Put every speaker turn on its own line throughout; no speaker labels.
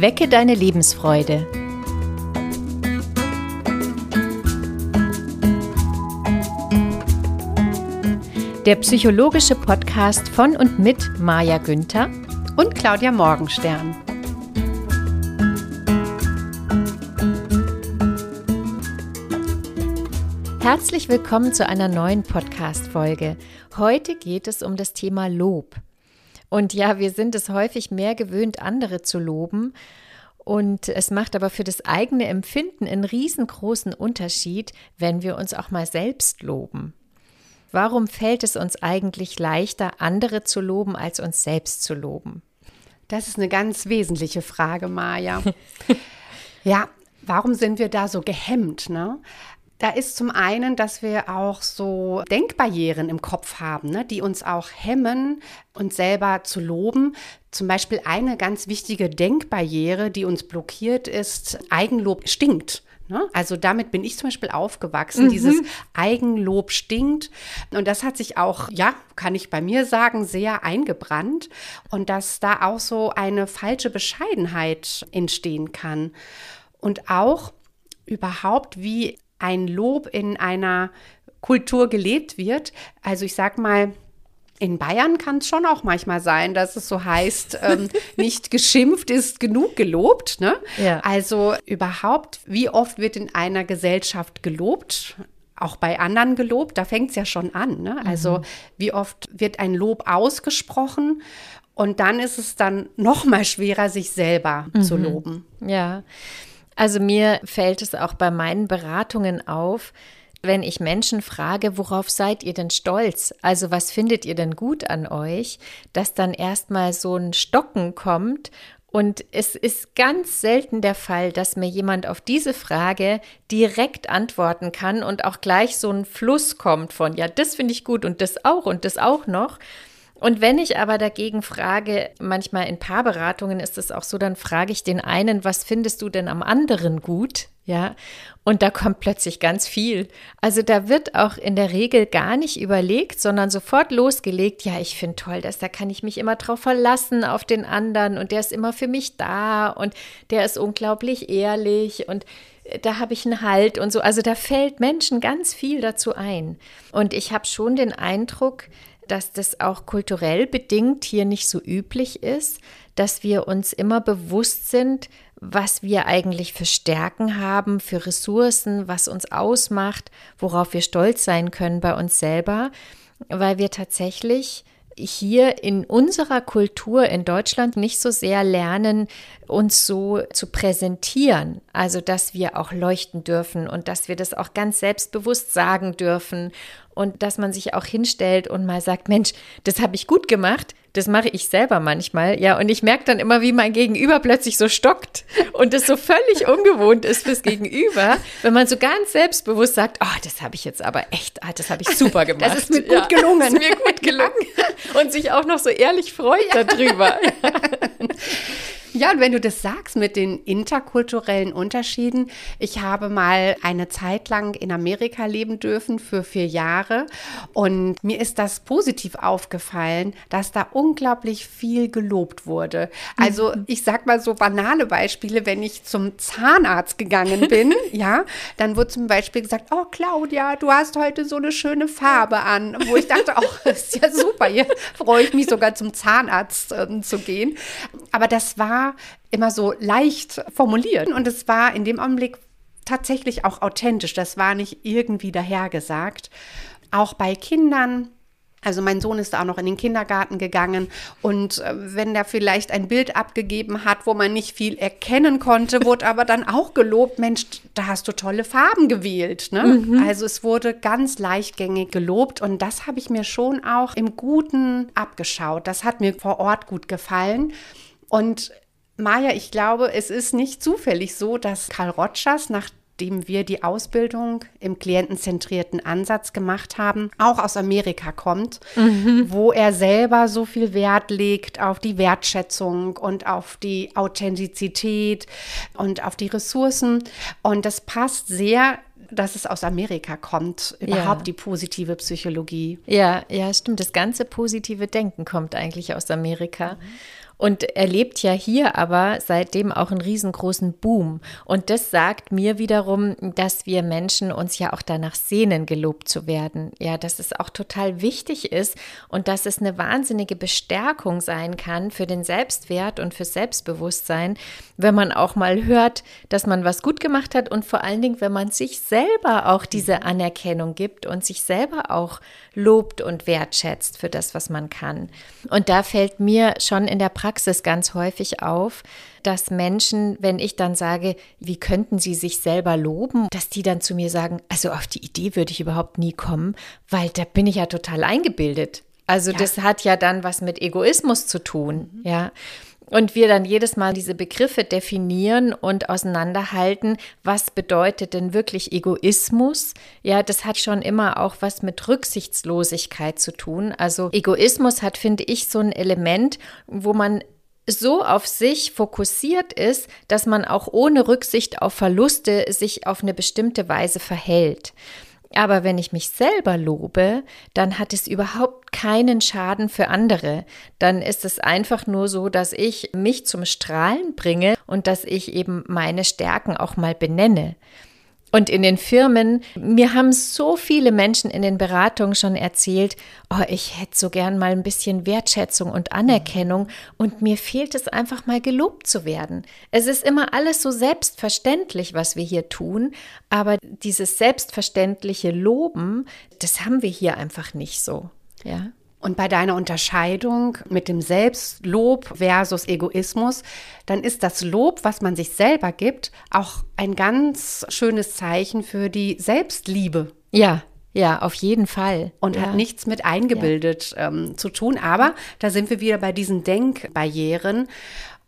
Wecke deine Lebensfreude. Der psychologische Podcast von und mit Maja Günther
und Claudia Morgenstern.
Herzlich willkommen zu einer neuen Podcast-Folge. Heute geht es um das Thema Lob. Und ja, wir sind es häufig mehr gewöhnt, andere zu loben. Und es macht aber für das eigene Empfinden einen riesengroßen Unterschied, wenn wir uns auch mal selbst loben. Warum fällt es uns eigentlich leichter, andere zu loben, als uns selbst zu loben?
Das ist eine ganz wesentliche Frage, Maja. ja, warum sind wir da so gehemmt? Ne? Da ist zum einen, dass wir auch so Denkbarrieren im Kopf haben, ne, die uns auch hemmen, uns selber zu loben. Zum Beispiel eine ganz wichtige Denkbarriere, die uns blockiert, ist, Eigenlob stinkt. Ne? Also damit bin ich zum Beispiel aufgewachsen. Mhm. Dieses Eigenlob stinkt. Und das hat sich auch, ja, kann ich bei mir sagen, sehr eingebrannt. Und dass da auch so eine falsche Bescheidenheit entstehen kann. Und auch überhaupt, wie ein Lob in einer Kultur gelebt wird. Also ich sag mal, in Bayern kann es schon auch manchmal sein, dass es so heißt, ähm, nicht geschimpft ist genug gelobt. Ne? Ja. Also überhaupt, wie oft wird in einer Gesellschaft gelobt? Auch bei anderen gelobt, da fängt es ja schon an. Ne? Also mhm. wie oft wird ein Lob ausgesprochen und dann ist es dann noch mal schwerer, sich selber mhm. zu loben.
Ja. Also mir fällt es auch bei meinen Beratungen auf, wenn ich Menschen frage, worauf seid ihr denn stolz? Also was findet ihr denn gut an euch? Dass dann erstmal so ein Stocken kommt und es ist ganz selten der Fall, dass mir jemand auf diese Frage direkt antworten kann und auch gleich so ein Fluss kommt von, ja, das finde ich gut und das auch und das auch noch, und wenn ich aber dagegen frage, manchmal in Paarberatungen ist es auch so, dann frage ich den einen, was findest du denn am anderen gut? Ja, und da kommt plötzlich ganz viel. Also da wird auch in der Regel gar nicht überlegt, sondern sofort losgelegt. Ja, ich finde toll, dass da kann ich mich immer drauf verlassen auf den anderen und der ist immer für mich da und der ist unglaublich ehrlich und da habe ich einen Halt und so. Also da fällt Menschen ganz viel dazu ein. Und ich habe schon den Eindruck, dass das auch kulturell bedingt hier nicht so üblich ist, dass wir uns immer bewusst sind, was wir eigentlich für Stärken haben, für Ressourcen, was uns ausmacht, worauf wir stolz sein können bei uns selber, weil wir tatsächlich hier in unserer Kultur in Deutschland nicht so sehr lernen, uns so zu präsentieren. Also, dass wir auch leuchten dürfen und dass wir das auch ganz selbstbewusst sagen dürfen und dass man sich auch hinstellt und mal sagt, Mensch, das habe ich gut gemacht, das mache ich selber manchmal, ja, und ich merke dann immer, wie mein Gegenüber plötzlich so stockt und das so völlig ungewohnt ist fürs Gegenüber, wenn man so ganz selbstbewusst sagt, oh, das habe ich jetzt aber echt, ah, das habe ich super gemacht.
Das ist mir gut gelungen.
das ist mir gut gelungen und sich auch noch so ehrlich freut ja. darüber.
Ja, und wenn du das sagst mit den interkulturellen Unterschieden, ich habe mal eine Zeit lang in Amerika leben dürfen für vier Jahre und mir ist das positiv aufgefallen, dass da unglaublich viel gelobt wurde. Also mhm. ich sag mal so banale Beispiele, wenn ich zum Zahnarzt gegangen bin, ja, dann wurde zum Beispiel gesagt, oh Claudia, du hast heute so eine schöne Farbe an, wo ich dachte, oh, ist ja super, hier freue ich mich sogar zum Zahnarzt äh, zu gehen. Aber das war war immer so leicht formuliert und es war in dem Augenblick tatsächlich auch authentisch. Das war nicht irgendwie dahergesagt. Auch bei Kindern. Also mein Sohn ist auch noch in den Kindergarten gegangen und äh, wenn der vielleicht ein Bild abgegeben hat, wo man nicht viel erkennen konnte, wurde aber dann auch gelobt, Mensch, da hast du tolle Farben gewählt. Ne? Mhm. Also es wurde ganz leichtgängig gelobt und das habe ich mir schon auch im Guten abgeschaut. Das hat mir vor Ort gut gefallen. Und Maja, ich glaube, es ist nicht zufällig so, dass Karl Rotschers, nachdem wir die Ausbildung im klientenzentrierten Ansatz gemacht haben, auch aus Amerika kommt, mhm. wo er selber so viel Wert legt auf die Wertschätzung und auf die Authentizität und auf die Ressourcen. Und das passt sehr dass es aus Amerika kommt, überhaupt ja. die positive Psychologie.
Ja, ja, stimmt. Das ganze positive Denken kommt eigentlich aus Amerika. Mhm. Und erlebt ja hier aber seitdem auch einen riesengroßen Boom. Und das sagt mir wiederum, dass wir Menschen uns ja auch danach sehnen, gelobt zu werden. Ja, dass es auch total wichtig ist und dass es eine wahnsinnige Bestärkung sein kann für den Selbstwert und für Selbstbewusstsein, wenn man auch mal hört, dass man was gut gemacht hat und vor allen Dingen, wenn man sich selber auch diese Anerkennung gibt und sich selber auch lobt und wertschätzt für das, was man kann. Und da fällt mir schon in der Praxis ganz häufig auf, dass Menschen, wenn ich dann sage, wie könnten sie sich selber loben, dass die dann zu mir sagen, also auf die Idee würde ich überhaupt nie kommen, weil da bin ich ja total eingebildet. Also ja. das hat ja dann was mit Egoismus zu tun, mhm. ja. Und wir dann jedes Mal diese Begriffe definieren und auseinanderhalten, was bedeutet denn wirklich Egoismus? Ja, das hat schon immer auch was mit Rücksichtslosigkeit zu tun. Also Egoismus hat, finde ich, so ein Element, wo man so auf sich fokussiert ist, dass man auch ohne Rücksicht auf Verluste sich auf eine bestimmte Weise verhält. Aber wenn ich mich selber lobe, dann hat es überhaupt keinen Schaden für andere. Dann ist es einfach nur so, dass ich mich zum Strahlen bringe und dass ich eben meine Stärken auch mal benenne. Und in den Firmen, mir haben so viele Menschen in den Beratungen schon erzählt, oh, ich hätte so gern mal ein bisschen Wertschätzung und Anerkennung und mir fehlt es einfach mal gelobt zu werden. Es ist immer alles so selbstverständlich, was wir hier tun, aber dieses selbstverständliche Loben, das haben wir hier einfach nicht so. Ja.
Und bei deiner Unterscheidung mit dem Selbstlob versus Egoismus, dann ist das Lob, was man sich selber gibt, auch ein ganz schönes Zeichen für die Selbstliebe.
Ja, ja, auf jeden Fall.
Und
ja.
hat nichts mit eingebildet ja. ähm, zu tun. Aber da sind wir wieder bei diesen Denkbarrieren.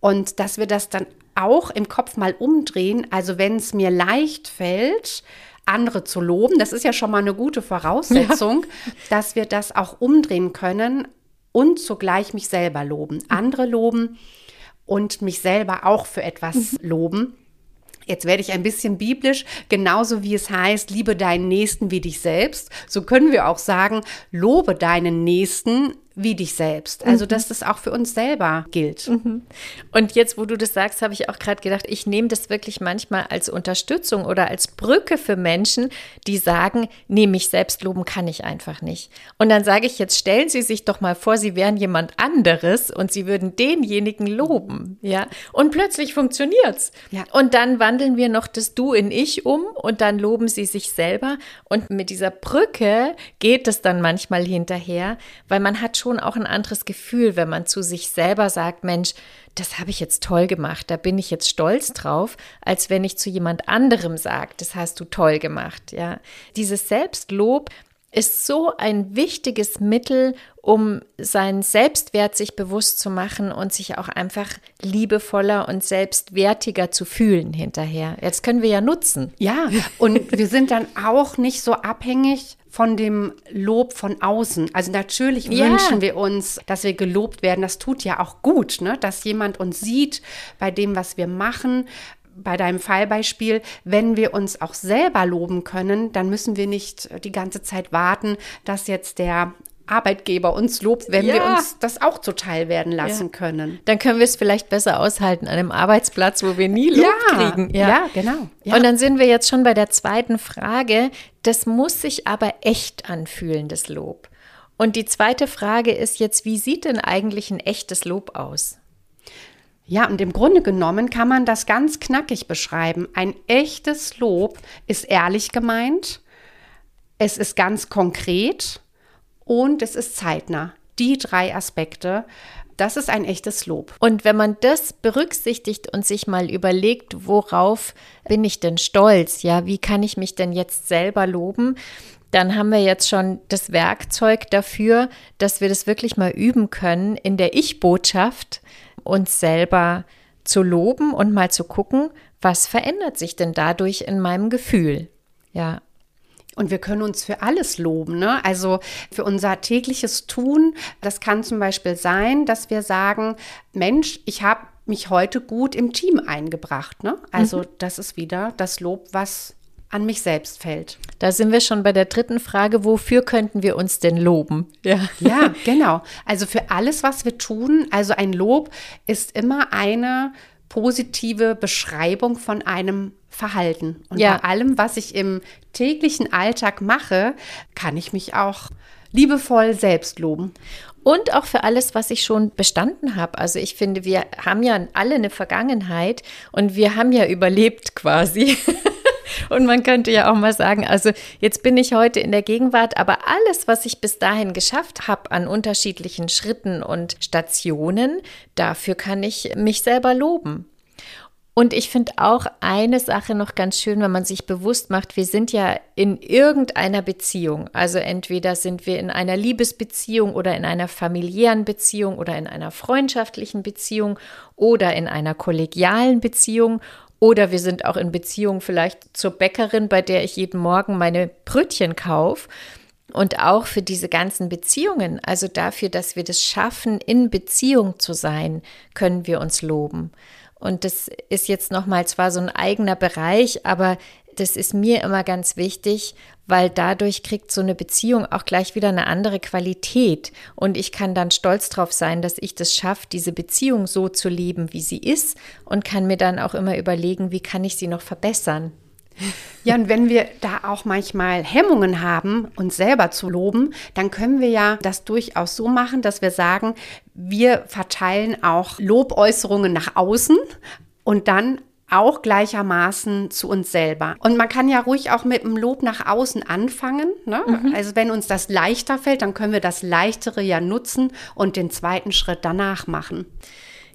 Und dass wir das dann auch im Kopf mal umdrehen. Also wenn es mir leicht fällt, andere zu loben. Das ist ja schon mal eine gute Voraussetzung, ja. dass wir das auch umdrehen können und zugleich mich selber loben. Andere loben und mich selber auch für etwas mhm. loben. Jetzt werde ich ein bisschen biblisch, genauso wie es heißt, liebe deinen Nächsten wie dich selbst. So können wir auch sagen, lobe deinen Nächsten wie dich selbst. Also, mhm. dass das auch für uns selber gilt. Mhm.
Und jetzt, wo du das sagst, habe ich auch gerade gedacht, ich nehme das wirklich manchmal als Unterstützung oder als Brücke für Menschen, die sagen, nee, mich selbst loben kann ich einfach nicht. Und dann sage ich, jetzt stellen Sie sich doch mal vor, Sie wären jemand anderes und Sie würden denjenigen loben, ja. Und plötzlich funktioniert's. Ja. Und dann wandeln wir noch das Du in Ich um und dann loben Sie sich selber. Und mit dieser Brücke geht es dann manchmal hinterher, weil man hat schon auch ein anderes Gefühl, wenn man zu sich selber sagt, Mensch, das habe ich jetzt toll gemacht, da bin ich jetzt stolz drauf, als wenn ich zu jemand anderem sage, das hast du toll gemacht, ja. Dieses Selbstlob ist so ein wichtiges Mittel, um seinen Selbstwert sich bewusst zu machen und sich auch einfach liebevoller und selbstwertiger zu fühlen hinterher. Jetzt können wir ja nutzen.
Ja, und wir sind dann auch nicht so abhängig von dem Lob von außen. Also natürlich ja. wünschen wir uns, dass wir gelobt werden. Das tut ja auch gut, ne? dass jemand uns sieht bei dem, was wir machen bei deinem Fallbeispiel, wenn wir uns auch selber loben können, dann müssen wir nicht die ganze Zeit warten, dass jetzt der Arbeitgeber uns lobt, wenn ja. wir uns das auch zuteil werden lassen ja. können.
Dann können wir es vielleicht besser aushalten an einem Arbeitsplatz, wo wir nie Lob ja. kriegen.
Ja, genau.
Und dann sind wir jetzt schon bei der zweiten Frage. Das muss sich aber echt anfühlen, das Lob. Und die zweite Frage ist jetzt, wie sieht denn eigentlich ein echtes Lob aus?
Ja, und im Grunde genommen kann man das ganz knackig beschreiben. Ein echtes Lob ist ehrlich gemeint, es ist ganz konkret und es ist zeitnah. Die drei Aspekte, das ist ein echtes Lob.
Und wenn man das berücksichtigt und sich mal überlegt, worauf bin ich denn stolz? Ja, wie kann ich mich denn jetzt selber loben? Dann haben wir jetzt schon das Werkzeug dafür, dass wir das wirklich mal üben können in der Ich-Botschaft uns selber zu loben und mal zu gucken, was verändert sich denn dadurch in meinem Gefühl? Ja.
Und wir können uns für alles loben, ne? Also für unser tägliches Tun. Das kann zum Beispiel sein, dass wir sagen, Mensch, ich habe mich heute gut im Team eingebracht, ne? Also mhm. das ist wieder das Lob, was an mich selbst fällt.
Da sind wir schon bei der dritten Frage, wofür könnten wir uns denn loben?
Ja, ja genau. Also für alles, was wir tun, also ein Lob ist immer eine positive Beschreibung von einem Verhalten. Und ja. bei allem, was ich im täglichen Alltag mache, kann ich mich auch liebevoll selbst loben.
Und auch für alles, was ich schon bestanden habe. Also ich finde, wir haben ja alle eine Vergangenheit und wir haben ja überlebt quasi. Und man könnte ja auch mal sagen, also jetzt bin ich heute in der Gegenwart, aber alles, was ich bis dahin geschafft habe an unterschiedlichen Schritten und Stationen, dafür kann ich mich selber loben. Und ich finde auch eine Sache noch ganz schön, wenn man sich bewusst macht, wir sind ja in irgendeiner Beziehung. Also entweder sind wir in einer Liebesbeziehung oder in einer familiären Beziehung oder in einer freundschaftlichen Beziehung oder in einer kollegialen Beziehung oder wir sind auch in Beziehung vielleicht zur Bäckerin, bei der ich jeden Morgen meine Brötchen kaufe. Und auch für diese ganzen Beziehungen, also dafür, dass wir das schaffen, in Beziehung zu sein, können wir uns loben. Und das ist jetzt nochmal zwar so ein eigener Bereich, aber das ist mir immer ganz wichtig, weil dadurch kriegt so eine Beziehung auch gleich wieder eine andere Qualität. Und ich kann dann stolz drauf sein, dass ich das schaffe, diese Beziehung so zu leben, wie sie ist und kann mir dann auch immer überlegen, wie kann ich sie noch verbessern.
Ja, und wenn wir da auch manchmal Hemmungen haben, uns selber zu loben, dann können wir ja das durchaus so machen, dass wir sagen, wir verteilen auch Lobäußerungen nach außen und dann auch gleichermaßen zu uns selber. Und man kann ja ruhig auch mit dem Lob nach außen anfangen. Ne? Mhm. Also wenn uns das leichter fällt, dann können wir das Leichtere ja nutzen und den zweiten Schritt danach machen.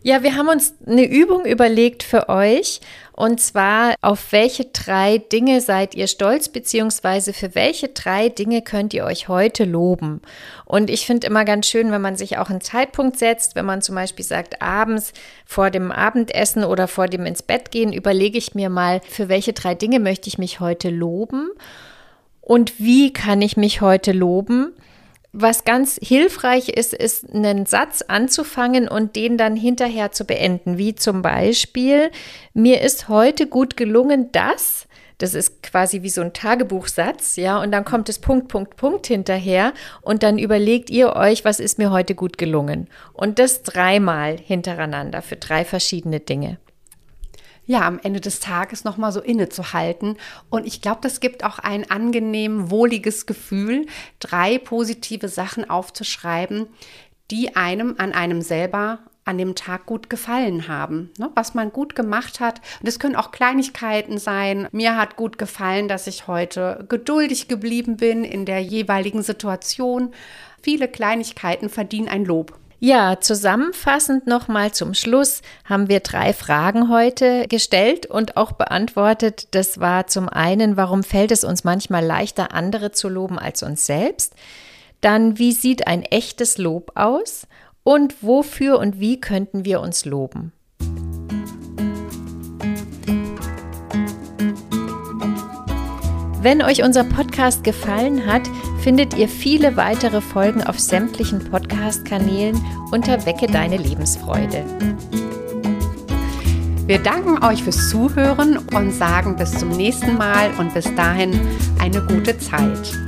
Ja, wir haben uns eine Übung überlegt für euch. Und zwar, auf welche drei Dinge seid ihr stolz, beziehungsweise für welche drei Dinge könnt ihr euch heute loben? Und ich finde immer ganz schön, wenn man sich auch einen Zeitpunkt setzt, wenn man zum Beispiel sagt, abends vor dem Abendessen oder vor dem ins Bett gehen, überlege ich mir mal, für welche drei Dinge möchte ich mich heute loben? Und wie kann ich mich heute loben? Was ganz hilfreich ist, ist einen Satz anzufangen und den dann hinterher zu beenden, wie zum Beispiel, mir ist heute gut gelungen, dass, das ist quasi wie so ein Tagebuchsatz, ja, und dann kommt es Punkt, Punkt, Punkt hinterher und dann überlegt ihr euch, was ist mir heute gut gelungen. Und das dreimal hintereinander für drei verschiedene Dinge
ja, am Ende des Tages nochmal so innezuhalten. Und ich glaube, das gibt auch ein angenehm, wohliges Gefühl, drei positive Sachen aufzuschreiben, die einem an einem selber an dem Tag gut gefallen haben, ne? was man gut gemacht hat. Und es können auch Kleinigkeiten sein. Mir hat gut gefallen, dass ich heute geduldig geblieben bin in der jeweiligen Situation. Viele Kleinigkeiten verdienen ein Lob.
Ja, zusammenfassend nochmal zum Schluss haben wir drei Fragen heute gestellt und auch beantwortet. Das war zum einen, warum fällt es uns manchmal leichter, andere zu loben als uns selbst? Dann, wie sieht ein echtes Lob aus? Und wofür und wie könnten wir uns loben? Wenn euch unser Podcast gefallen hat, findet ihr viele weitere Folgen auf sämtlichen Podcast-Kanälen unter Wecke deine Lebensfreude.
Wir danken euch fürs Zuhören und sagen bis zum nächsten Mal und bis dahin eine gute Zeit.